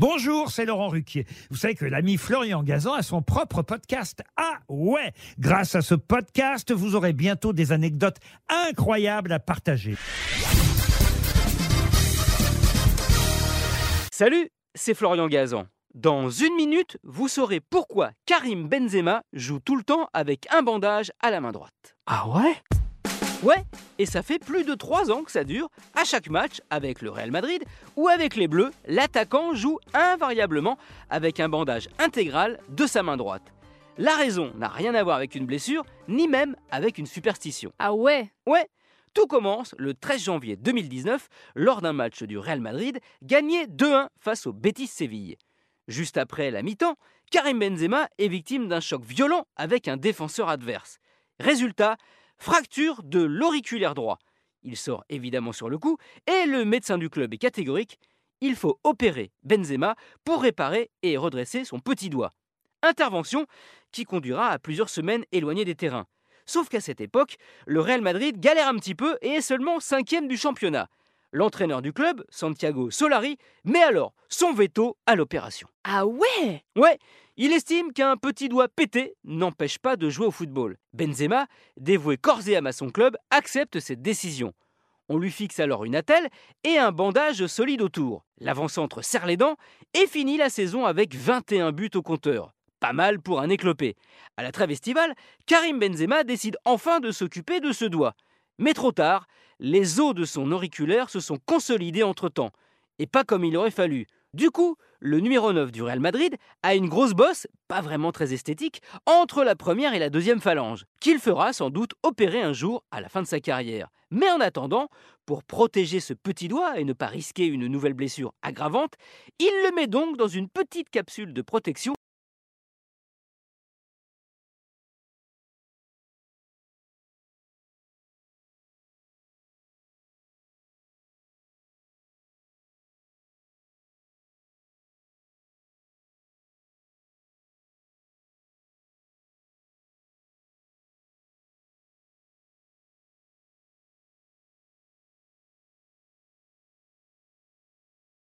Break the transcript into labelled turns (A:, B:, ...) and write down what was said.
A: Bonjour, c'est Laurent Ruquier. Vous savez que l'ami Florian Gazan a son propre podcast. Ah ouais Grâce à ce podcast, vous aurez bientôt des anecdotes incroyables à partager.
B: Salut, c'est Florian Gazan. Dans une minute, vous saurez pourquoi Karim Benzema joue tout le temps avec un bandage à la main droite.
C: Ah ouais?
B: Ouais, et ça fait plus de 3 ans que ça dure. À chaque match, avec le Real Madrid ou avec les Bleus, l'attaquant joue invariablement avec un bandage intégral de sa main droite. La raison n'a rien à voir avec une blessure, ni même avec une superstition.
D: Ah ouais?
B: Ouais, tout commence le 13 janvier 2019 lors d'un match du Real Madrid gagné 2-1 face au Betis Séville. Juste après la mi-temps, Karim Benzema est victime d'un choc violent avec un défenseur adverse. Résultat, fracture de l'auriculaire droit. Il sort évidemment sur le coup et le médecin du club est catégorique. Il faut opérer Benzema pour réparer et redresser son petit doigt. Intervention qui conduira à plusieurs semaines éloignées des terrains. Sauf qu'à cette époque, le Real Madrid galère un petit peu et est seulement cinquième du championnat. L'entraîneur du club, Santiago Solari, met alors son veto à l'opération.
D: Ah ouais?
B: Ouais, il estime qu'un petit doigt pété n'empêche pas de jouer au football. Benzema, dévoué corps et âme à son club, accepte cette décision. On lui fixe alors une attelle et un bandage solide autour. L'avant-centre serre les dents et finit la saison avec 21 buts au compteur. Pas mal pour un éclopé. À la trêve estivale, Karim Benzema décide enfin de s'occuper de ce doigt. Mais trop tard, les os de son auriculaire se sont consolidés entre-temps. Et pas comme il aurait fallu. Du coup, le numéro 9 du Real Madrid a une grosse bosse, pas vraiment très esthétique, entre la première et la deuxième phalange, qu'il fera sans doute opérer un jour à la fin de sa carrière. Mais en attendant, pour protéger ce petit doigt et ne pas risquer une nouvelle blessure aggravante, il le met donc dans une petite capsule de protection